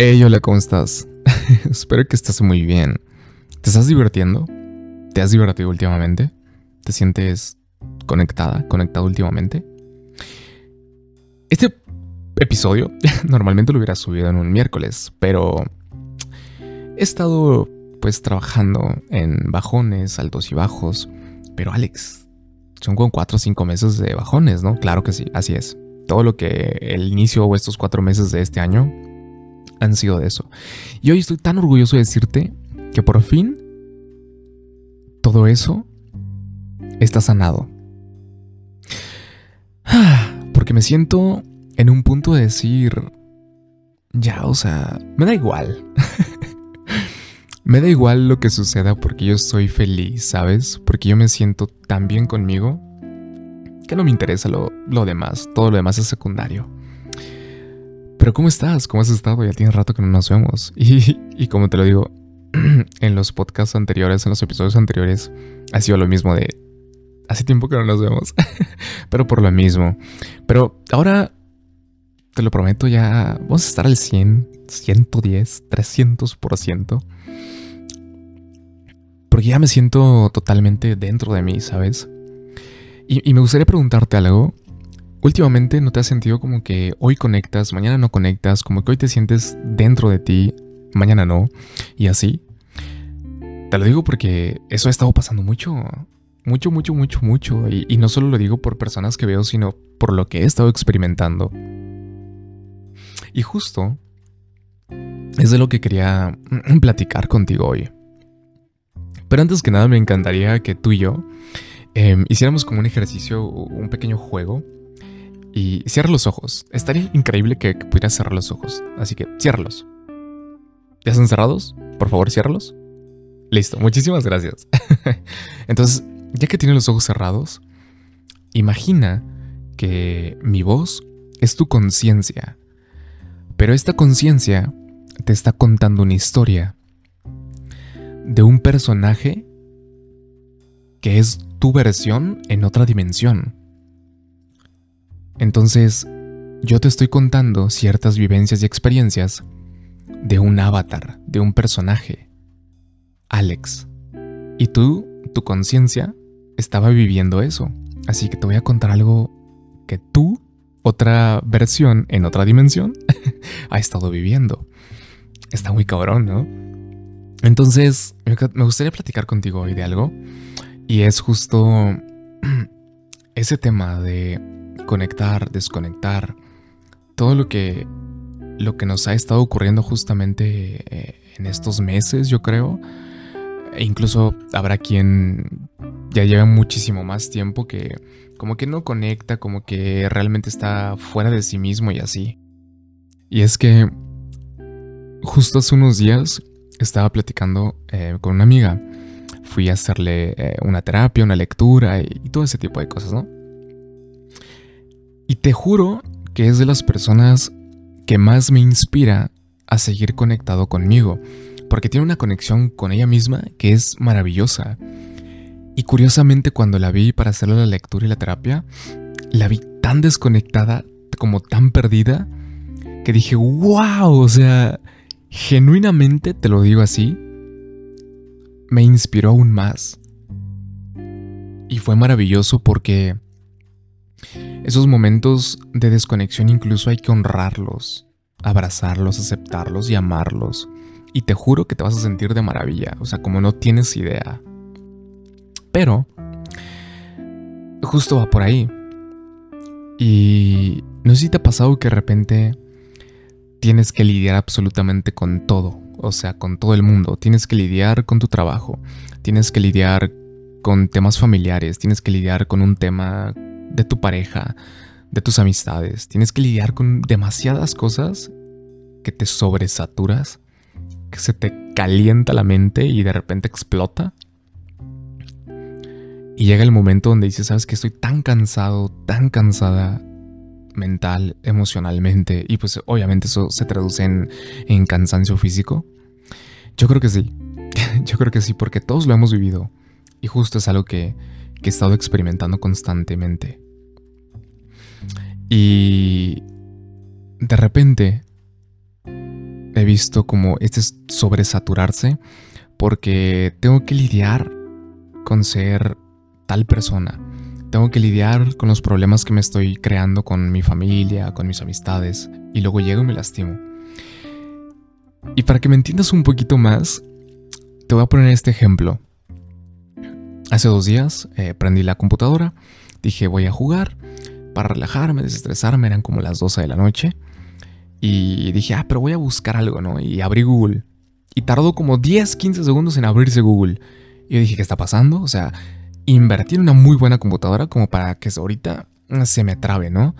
Hey, hola, ¿cómo estás? Espero que estés muy bien. ¿Te estás divirtiendo? ¿Te has divertido últimamente? ¿Te sientes conectada, conectado últimamente? Este episodio normalmente lo hubiera subido en un miércoles, pero he estado pues trabajando en bajones, altos y bajos. Pero Alex, son como cuatro o cinco meses de bajones, ¿no? Claro que sí, así es. Todo lo que el inicio o estos cuatro meses de este año han sido de eso. Y hoy estoy tan orgulloso de decirte que por fin todo eso está sanado. Porque me siento en un punto de decir, ya, o sea, me da igual. me da igual lo que suceda porque yo estoy feliz, ¿sabes? Porque yo me siento tan bien conmigo que no me interesa lo, lo demás, todo lo demás es secundario. Pero ¿cómo estás? ¿Cómo has estado? Ya tiene rato que no nos vemos. Y, como te lo digo, en los podcasts anteriores, en los episodios anteriores, ha sido lo mismo de... Hace tiempo que no nos vemos. Pero por lo mismo. Pero ahora, te lo prometo, ya vamos a estar al 100, 110, 300%. Porque ya me siento totalmente dentro de mí, ¿sabes? Y, y me gustaría preguntarte algo últimamente no te has sentido como que hoy conectas, mañana no conectas, como que hoy te sientes dentro de ti, mañana no, y así. Te lo digo porque eso ha estado pasando mucho, mucho, mucho, mucho, mucho, y, no solo lo digo por personas que veo, sino por lo que he estado experimentando. Y justo es de lo que quería platicar contigo hoy. Pero antes que nada me encantaría que tú y yo em, hiciéramos como un ejercicio, un pequeño juego y cierra los ojos. Estaría increíble que, pudieras cerrar los ojos. Así que ciérralos. ¿Ya están cerrados? Por favor, ciérralos. Listo, muchísimas gracias. Entonces, ya que tienes los ojos cerrados, imagina que mi voz es tu conciencia. Pero esta conciencia te está contando una historia de un personaje que es tu versión en otra dimensión. Entonces, yo te estoy contando ciertas vivencias y experiencias de un avatar, de un personaje, Alex. Y tú, tu conciencia, estaba viviendo eso. Así que te voy a contar algo que tú, otra versión en otra dimensión, ha estado viviendo. Está muy cabrón, ¿no? Entonces, me gustaría platicar contigo hoy de algo. Y es justo ese tema de conectar, desconectar, todo lo que, lo que nos ha estado ocurriendo justamente eh, en estos meses, yo creo. E incluso habrá quien ya lleva muchísimo más tiempo que como que no conecta, como que realmente está fuera de sí mismo y así. Y es que justo hace unos días estaba platicando eh, con una amiga. Fui a hacerle eh, una terapia, una lectura y todo ese tipo de cosas, ¿no? Y te juro que es de las personas que más me inspira a seguir conectado conmigo, porque tiene una conexión con ella misma que es maravillosa. Y curiosamente cuando la vi para hacerle la lectura y la terapia, la vi tan desconectada, como tan perdida, que dije, wow, o sea, genuinamente te lo digo así, me inspiró aún más. Y fue maravilloso porque esos momentos de desconexión incluso hay que honrarlos, abrazarlos, aceptarlos y amarlos. Y te juro que te vas a sentir de maravilla, o sea, como no tienes idea. Pero, justo va por ahí. Y no sé si te ha pasado que de repente tienes que lidiar absolutamente con todo, o sea, con todo el mundo. Tienes que lidiar con tu trabajo, tienes que lidiar con temas familiares, tienes que lidiar con un tema de tu pareja, de tus amistades. Tienes que lidiar con demasiadas cosas que te sobresaturas, que se te calienta la mente y de repente explota. Y llega el momento donde dices, sabes que estoy tan cansado, tan cansada mental, emocionalmente, y pues obviamente eso se traduce en, en cansancio físico. Yo creo que sí, yo creo que sí, porque todos lo hemos vivido. Y justo es algo que, que he estado experimentando constantemente. Y de repente he visto como este sobresaturarse porque tengo que lidiar con ser tal persona. Tengo que lidiar con los problemas que me estoy creando con mi familia, con mis amistades, y luego llego y me lastimo. Y para que me entiendas un poquito más, te voy a poner este ejemplo. Hace dos días eh, prendí la computadora, dije voy a jugar para relajarme, desestresarme, eran como las 12 de la noche. Y dije, ah, pero voy a buscar algo, ¿no? Y abrí Google. Y tardó como 10, 15 segundos en abrirse Google. Y yo dije, ¿qué está pasando? O sea, invertí en una muy buena computadora como para que ahorita se me trabe, ¿no?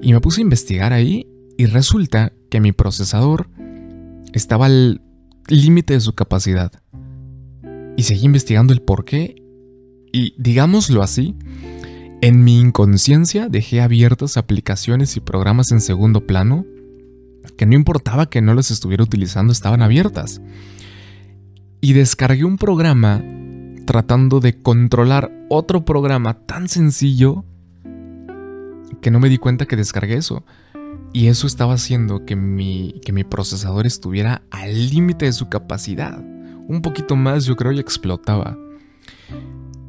Y me puse a investigar ahí y resulta que mi procesador estaba al límite de su capacidad. Y seguí investigando el por qué. Y digámoslo así, en mi inconsciencia dejé abiertas aplicaciones y programas en segundo plano que no importaba que no las estuviera utilizando, estaban abiertas. Y descargué un programa tratando de controlar otro programa tan sencillo que no me di cuenta que descargué eso. Y eso estaba haciendo que mi, que mi procesador estuviera al límite de su capacidad. Un poquito más yo creo y explotaba.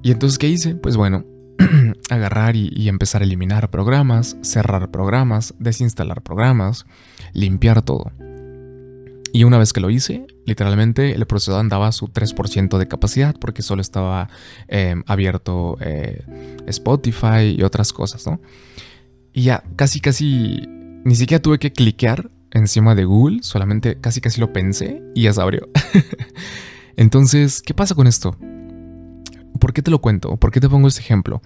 Y entonces, ¿qué hice? Pues bueno, agarrar y, empezar a eliminar programas, cerrar programas, desinstalar programas, limpiar todo. Y una vez que lo hice, literalmente el procesador andaba a su 3% de capacidad porque solo estaba em, abierto eh, Spotify y otras cosas, ¿no? Y ya, casi, casi, ni siquiera tuve que cliquear encima de Google, solamente casi, casi lo pensé y ya se abrió. Entonces, ¿qué pasa con esto? ¿Por qué te lo cuento? ¿Por qué te pongo este ejemplo?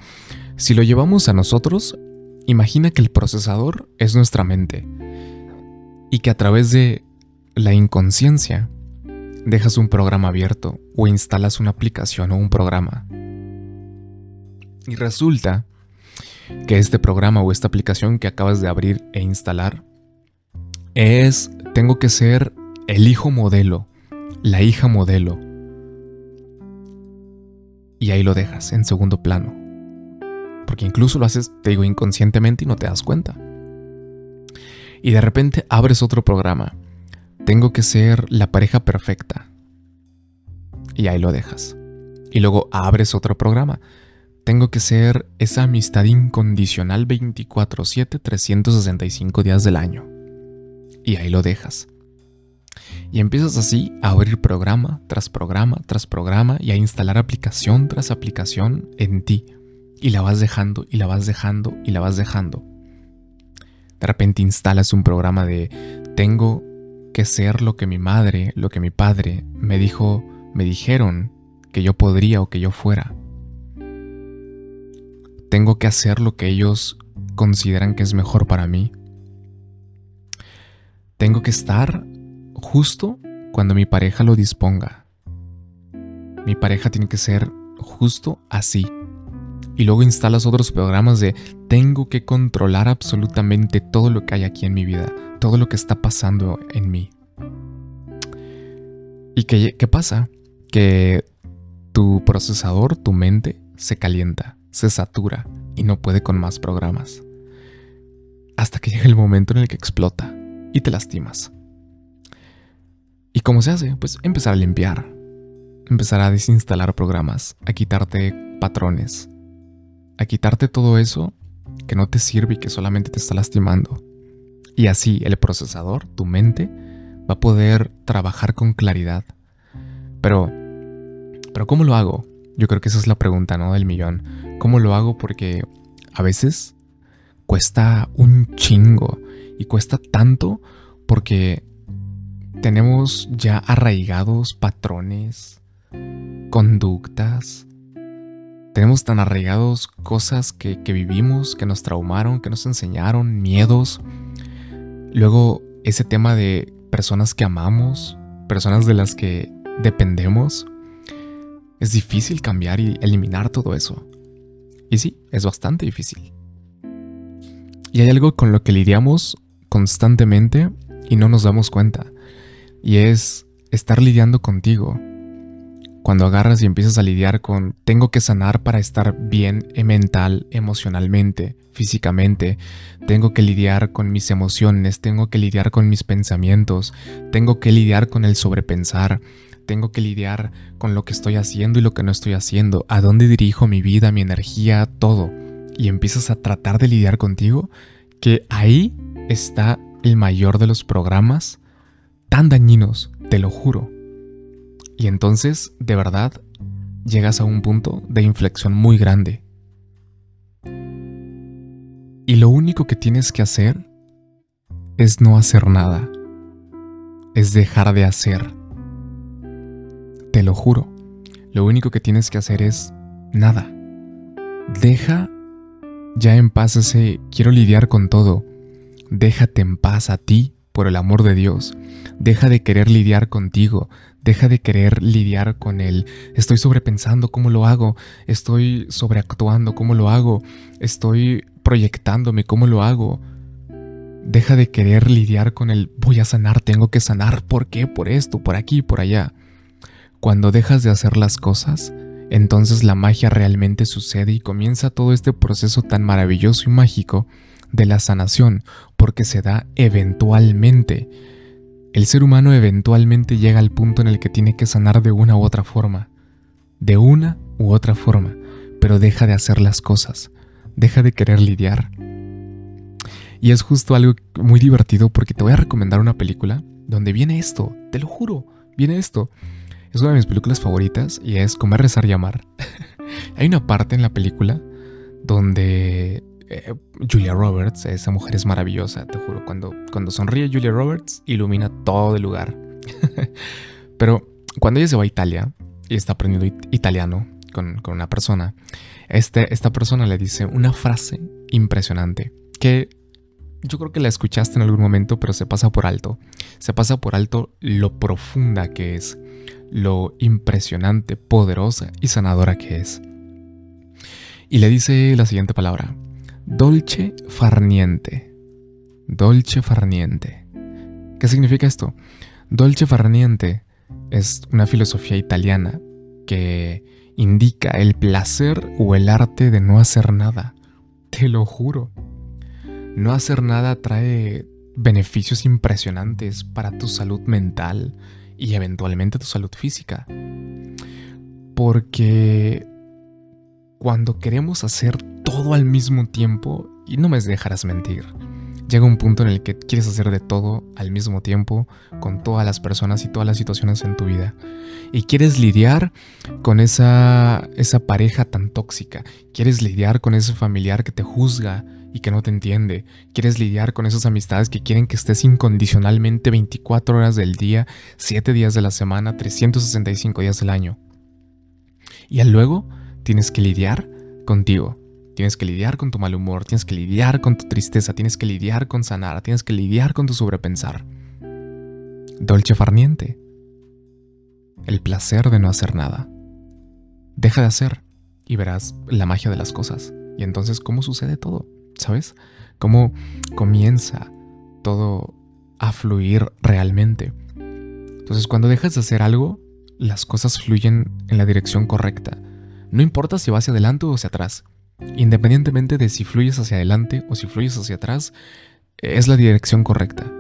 Si lo llevamos a nosotros, imagina que el procesador es nuestra mente y que a través de la inconsciencia dejas un programa abierto o instalas una aplicación o un programa. Y resulta que este programa o esta aplicación que acabas de abrir e instalar es, tengo que ser el hijo modelo, la hija modelo y ahí lo dejas en segundo plano. Porque incluso lo haces, te digo, inconscientemente y no te das cuenta. Y de repente abres otro programa. Tengo que ser la pareja perfecta. Y ahí lo dejas. Y luego abres otro programa. Tengo que ser esa amistad incondicional 24/7, 365 días del año. Y ahí lo dejas. Y empiezas así a abrir programa tras programa tras programa y a instalar aplicación tras aplicación en ti. Y la vas dejando y la vas dejando y la vas dejando. De repente instalas un programa de tengo que ser lo que mi madre, lo que mi padre me dijo, me dijeron que yo podría o que yo fuera. Tengo que hacer lo que ellos consideran que es mejor para mí. Tengo que estar justo cuando mi pareja lo disponga. Mi pareja tiene que ser justo así. Y luego instalas otros programas de tengo que controlar absolutamente todo lo que hay aquí en mi vida, todo lo que está pasando en mí. ¿Y qué, pasa? Que tu procesador, tu mente, se calienta, se satura y no puede con más programas. Hasta que llega el momento en el que explota y te lastimas. ¿Y cómo se hace? Pues empezar a limpiar, empezar a desinstalar programas, a quitarte patrones, a quitarte todo eso que no te sirve y que solamente te está lastimando. Y así el procesador, tu mente, va a poder trabajar con claridad. Pero, pero ¿cómo lo hago? Yo creo que esa es la pregunta, ¿no? Del millón. ¿Cómo lo hago? Porque a veces cuesta un chingo y cuesta tanto porque tenemos ya arraigados patrones, conductas, tenemos tan arraigados cosas que, vivimos, que nos traumaron, que nos enseñaron, miedos. Luego ese tema de personas que amamos, personas de las que dependemos. Es difícil cambiar y eliminar todo eso. Y sí, es bastante difícil. Y hay algo con lo que lidiamos constantemente y no nos damos cuenta y es estar lidiando contigo. cuando agarras y empiezas a lidiar con tengo que sanar para estar bien mental, emocionalmente, físicamente, tengo que lidiar con mis emociones, tengo que lidiar con mis pensamientos, tengo que lidiar con el sobrepensar, tengo que lidiar con lo que estoy haciendo y lo que no estoy haciendo, a dónde dirijo mi vida, mi energía, todo, y empiezas a tratar de lidiar contigo, que ahí está el mayor de los programas tan dañinos, te lo juro. Y entonces, de verdad, llegas a un punto de inflexión muy grande. Y lo único que tienes que hacer es no hacer nada. Es dejar de hacer. Te lo juro. Lo único que tienes que hacer es nada. Deja ya en paz ese quiero lidiar con todo. Déjate en paz a ti, por el amor de Dios. Deja de querer lidiar contigo. Deja de querer lidiar con él. Estoy sobrepensando cómo lo hago. Estoy sobreactuando cómo lo hago. Estoy proyectándome cómo lo hago. Deja de querer lidiar con el voy a sanar, tengo que sanar. ¿Por qué? Por esto, por aquí, por allá. Cuando dejas de hacer las cosas, entonces la magia realmente sucede y comienza todo este proceso tan maravilloso y mágico de la sanación, porque se da eventualmente el ser humano eventualmente llega al punto en el que tiene que sanar de una u otra forma, de una u otra forma, pero deja de hacer las cosas, deja de querer lidiar. Y es justo algo muy divertido porque te voy a recomendar una película donde viene esto, te lo juro, viene esto. Es una de mis películas favoritas y es Comer, Rezar y Amar. Hay una parte en la película donde eh, Julia Roberts, esa mujer es maravillosa, te juro. Cuando, cuando sonríe Julia Roberts, ilumina todo el lugar. Pero cuando ella se va a Italia y está aprendiendo italiano con, una persona, este, esta persona le dice una frase impresionante que yo creo que la escuchaste en algún momento, pero se pasa por alto. Se pasa por alto lo profunda que es, lo impresionante, poderosa y sanadora que es. Y le dice la siguiente palabra. Dolce farniente. Dolce farniente. ¿Qué significa esto? Dolce farniente es una filosofía italiana que indica el placer o el arte de no hacer nada. Te lo juro. No hacer nada trae beneficios impresionantes para tu salud mental y eventualmente tu salud física. Porque cuando queremos hacer todo al mismo tiempo, y no me dejarás mentir, llega un punto en el que quieres hacer de todo al mismo tiempo con todas las personas y todas las situaciones en tu vida. Y quieres lidiar con esa, esa pareja tan tóxica, quieres lidiar con ese familiar que te juzga y que no te entiende, quieres lidiar con esas amistades que quieren que estés incondicionalmente 24 horas del día, 7 días de la semana, 365 días del año. Y luego tienes que lidiar contigo. Tienes que lidiar con tu mal humor, tienes que lidiar con tu tristeza, tienes que lidiar con sanar, tienes que lidiar con tu sobrepensar. Dolce farniente. El placer de no hacer nada. Deja de hacer y verás la magia de las cosas. Y entonces, ¿cómo sucede todo? ¿Sabes? ¿Cómo comienza todo a fluir realmente? Entonces, cuando dejas de hacer algo, las cosas fluyen en la dirección correcta. No importa si vas hacia adelante o hacia atrás. Independientemente de si fluyes hacia adelante o si fluyes hacia atrás, es la dirección correcta.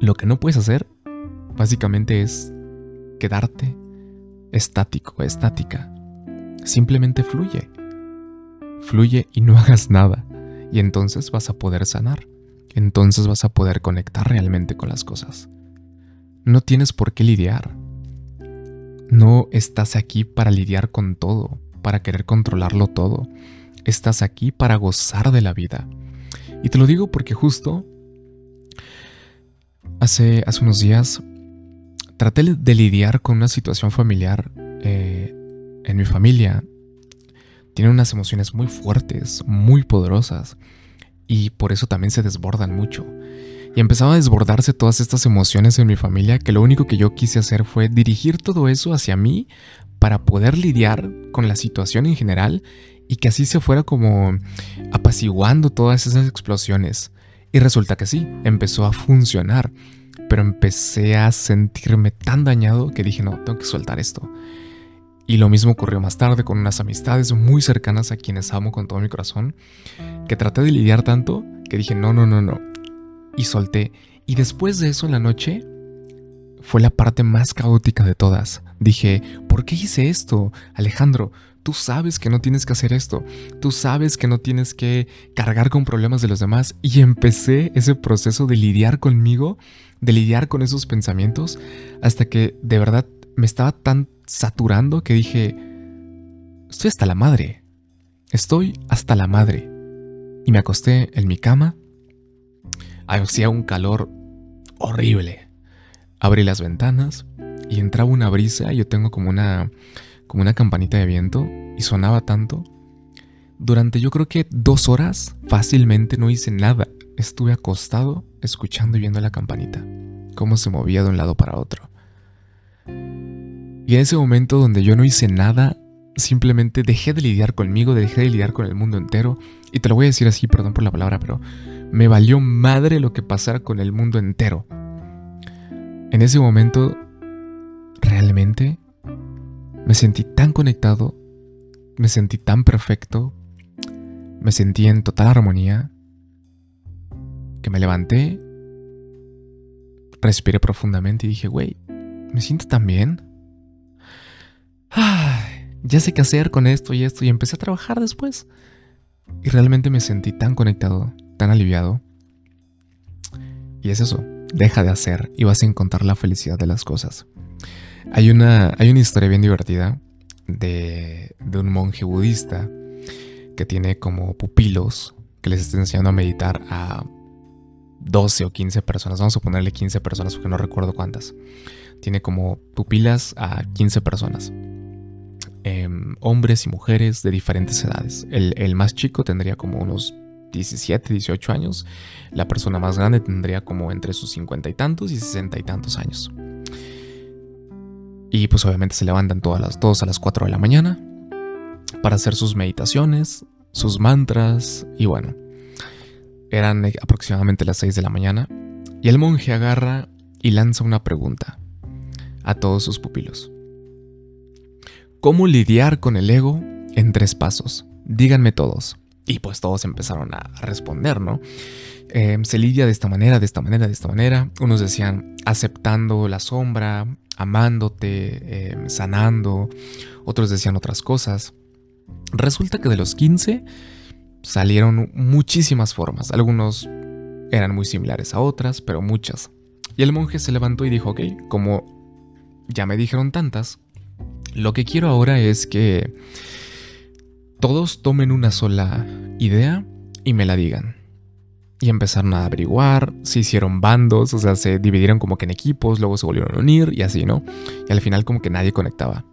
Lo que no puedes hacer, básicamente, es quedarte estático, estática. Simplemente fluye. Fluye y no hagas nada. Y entonces vas a poder sanar. Entonces vas a poder conectar realmente con las cosas. No tienes por qué lidiar. No estás aquí para lidiar con todo, para querer controlarlo todo. Estás aquí para gozar de la vida. Y te lo digo porque justo hace, unos días traté de lidiar con una situación familiar eh, en mi familia. Tiene unas emociones muy fuertes, muy poderosas, y por eso también se desbordan mucho. Y empezaba a desbordarse todas estas emociones en mi familia que lo único que yo quise hacer fue dirigir todo eso hacia mí para poder lidiar con la situación en general y que así se fuera como apaciguando todas esas explosiones. Y resulta que sí, empezó a funcionar. pero empecé a sentirme tan dañado que dije, no, tengo que soltar esto. Y lo mismo ocurrió más tarde con unas amistades muy cercanas a quienes amo con todo mi corazón, que traté de lidiar tanto que dije, no, no, no, no. Y solté. Y después de eso en la noche fue la parte más caótica de todas. Dije, ¿por qué hice esto? Alejandro, tú sabes que no tienes que hacer esto. Tú sabes que no tienes que cargar con problemas de los demás. Y empecé ese proceso de lidiar conmigo, de lidiar con esos pensamientos, hasta que de verdad me estaba tan saturando que dije, estoy hasta la madre. Estoy hasta la madre. Y me acosté en mi cama. Hacía un calor horrible. Abrí las ventanas y entraba una brisa. Yo tengo como una, como una campanita de viento y sonaba tanto. Durante yo creo que dos horas fácilmente no hice nada. Estuve acostado escuchando y viendo la campanita, cómo se movía de un lado para otro. Y en ese momento donde yo no hice nada, simplemente dejé de lidiar conmigo, dejé de lidiar con el mundo entero. Y te lo voy a decir así, perdón por la palabra, pero me valió madre lo que pasara con el mundo entero. En ese momento, realmente, me sentí tan conectado, me sentí tan perfecto, me sentí en total armonía, que me levanté, respiré profundamente y dije, güey, me siento tan bien ya sé qué hacer con esto y esto y empecé a trabajar después. Y realmente me sentí tan conectado, tan aliviado. Y es eso, deja de hacer y vas a encontrar la felicidad de las cosas. Hay una, hay una historia bien divertida de, de un monje budista que tiene como pupilos que les está enseñando a meditar a 12 o 15 personas. Vamos a ponerle 15 personas porque no recuerdo cuántas. Tiene como pupilas a 15 personas. Em, hombres y mujeres de diferentes edades. El, más chico tendría como unos 17, 18 años. La persona más grande tendría como entre sus 50 y tantos y 60 y tantos años. Y pues obviamente se levantan todas las, todos a las 4 de la mañana para hacer sus meditaciones, sus mantras y bueno. Eran aproximadamente las 6 de la mañana y el monje agarra y lanza una pregunta a todos sus pupilos. ¿Cómo lidiar con el ego en tres pasos? Díganme todos. Y pues todos empezaron a responder, ¿no? Em, se lidia de esta manera, de esta manera, de esta manera. Unos decían aceptando la sombra, amándote, em, sanando. Otros decían otras cosas. Resulta que de los 15 salieron muchísimas formas. Algunos eran muy similares a otras, pero muchas. Y el monje se levantó y dijo, ok, como ya me dijeron tantas, lo que quiero ahora es que todos tomen una sola idea y me la digan. Y empezaron a averiguar, se hicieron bandos, o sea, se dividieron como que en equipos, luego se volvieron a unir y así, ¿no? Y al final como que nadie conectaba.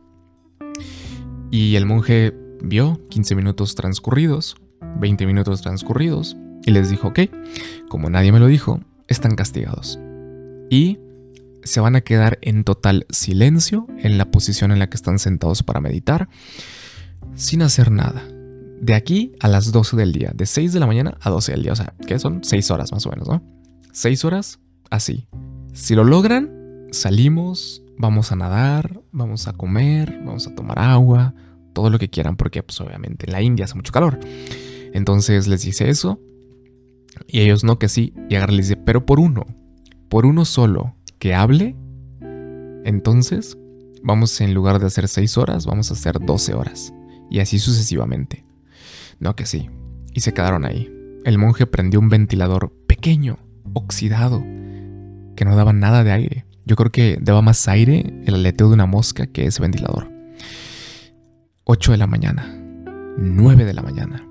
Y el monje vio 15 minutos transcurridos, 20 minutos transcurridos, y les dijo, ok, como nadie me lo dijo, están castigados. Y se van a quedar en total silencio en la posición en la que están sentados para meditar, sin hacer nada. De aquí a las 12 del día, de 6 de la mañana a 12 del día, o sea, que son 6 horas más o menos, ¿no? 6 horas así. Si lo logran, salimos, vamos a nadar, vamos a comer, vamos a tomar agua, todo lo que quieran, porque pues obviamente en la India hace mucho calor. Entonces les dice eso, y ellos no que sí, y agarra les dice, pero por uno, por uno solo, que hable, entonces vamos en lugar de hacer 6 horas, vamos a hacer 12 horas. Y así sucesivamente. No que sí. Y se quedaron ahí. El monje prendió un ventilador pequeño, oxidado, que no daba nada de aire. Yo creo que daba más aire el aleteo de una mosca que ese ventilador. 8 de la mañana, 9 de la mañana.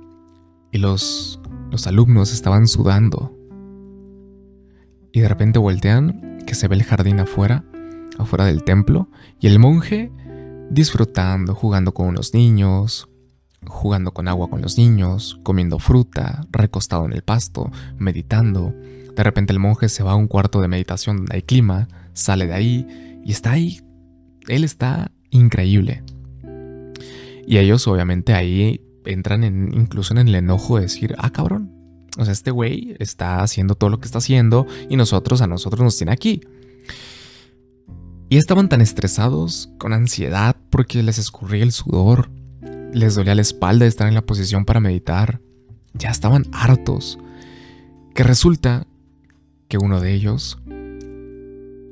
Y los, los alumnos estaban sudando. Y de repente voltean que se ve el jardín afuera, afuera del templo, y el monje disfrutando, jugando con unos niños, jugando con agua con los niños, comiendo fruta, recostado en el pasto, meditando. De repente el monje se va a un cuarto de meditación donde hay clima, sale de ahí y está ahí. Él está increíble. Y ellos obviamente ahí entran en, incluso en el enojo de decir, ah cabrón, O sea, este güey está haciendo todo lo que está haciendo y nosotros, a nosotros nos tiene aquí. Y estaban tan estresados, con ansiedad, porque les escurría el sudor, les dolía la espalda de estar en la posición para meditar. Ya estaban hartos. Que resulta que uno de ellos,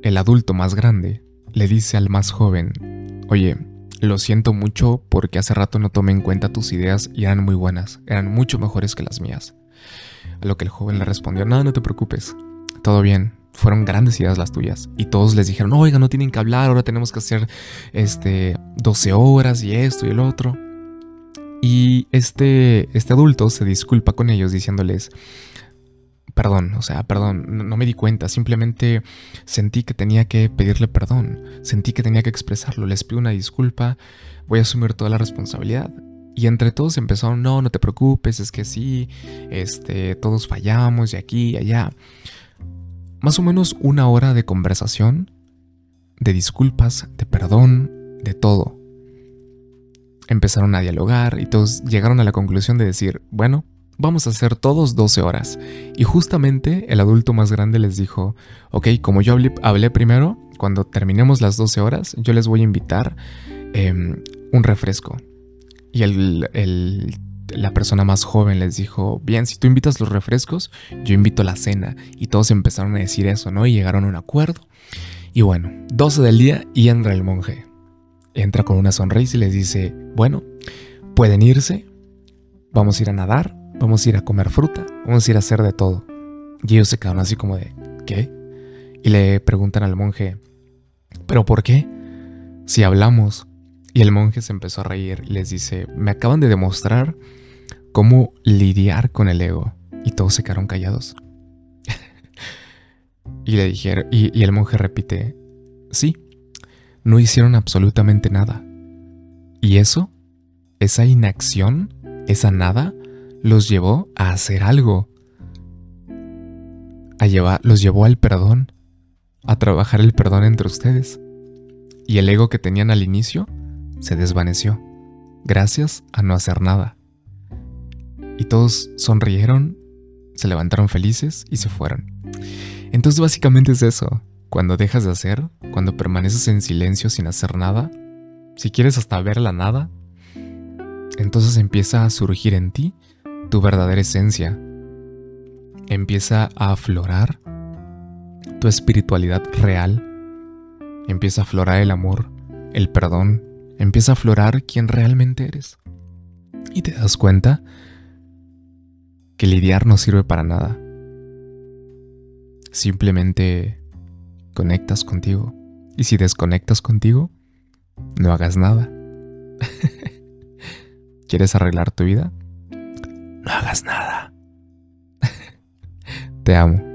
el adulto más grande, le dice al más joven, oye, lo siento mucho porque hace rato no tomé en cuenta tus ideas y eran muy buenas, eran mucho mejores que las mías. A lo que el joven le respondió, no, no te preocupes, todo bien, fueron grandes ideas las tuyas. Y todos les dijeron, oiga, no tienen que hablar, ahora tenemos que hacer este 12 horas y esto y el otro. Y este, este adulto se disculpa con ellos diciéndoles, perdón, o sea, perdón, no, me di cuenta, simplemente sentí que tenía que pedirle perdón, sentí que tenía que expresarlo, les pido una disculpa, voy a asumir toda la responsabilidad. Y entre todos empezaron, no, no te preocupes, es que sí, este, todos fallamos y aquí y allá. Más o menos una hora de conversación, de disculpas, de perdón, de todo. Empezaron a dialogar y todos llegaron a la conclusión de decir, bueno, Vamos a hacer todos 12 horas. Y justamente el adulto más grande les dijo, ok, como yo hablé, primero, cuando terminemos las 12 horas, yo les voy a invitar em, un refresco. Y el, la persona más joven les dijo, bien, si tú invitas los refrescos, yo invito la cena. Y todos empezaron a decir eso, ¿no? Y llegaron a un acuerdo. Y bueno, 12 del día y entra el monje. Entra con una sonrisa y les dice, bueno, pueden irse, vamos a ir a nadar, vamos a ir a comer fruta, vamos a ir a hacer de todo. Y ellos se quedaron así como de, ¿qué? Y le preguntan al monje, ¿pero por qué? Si hablamos. Y el monje se empezó a reír y les dice, me acaban de demostrar cómo lidiar con el ego. Y todos se quedaron callados. y le dijeron, y, el monje repite, sí, no hicieron absolutamente nada. Y eso, esa inacción, esa nada, los llevó a hacer algo. A llevar, los llevó al perdón, a trabajar el perdón entre ustedes. Y el ego que tenían al inicio se desvaneció, gracias a no hacer nada. Y todos sonrieron, se levantaron felices y se fueron. Entonces básicamente es eso. Cuando dejas de hacer, cuando permaneces en silencio sin hacer nada, si quieres hasta ver la nada, entonces empieza a surgir en ti tu verdadera esencia. Empieza a aflorar tu espiritualidad real. Empieza a aflorar el amor, el perdón. Empieza a aflorar quién realmente eres. Y te das cuenta que lidiar no sirve para nada. Simplemente conectas contigo. Y si desconectas contigo, no hagas nada. ¿Quieres arreglar tu vida? no hagas nada. Te amo.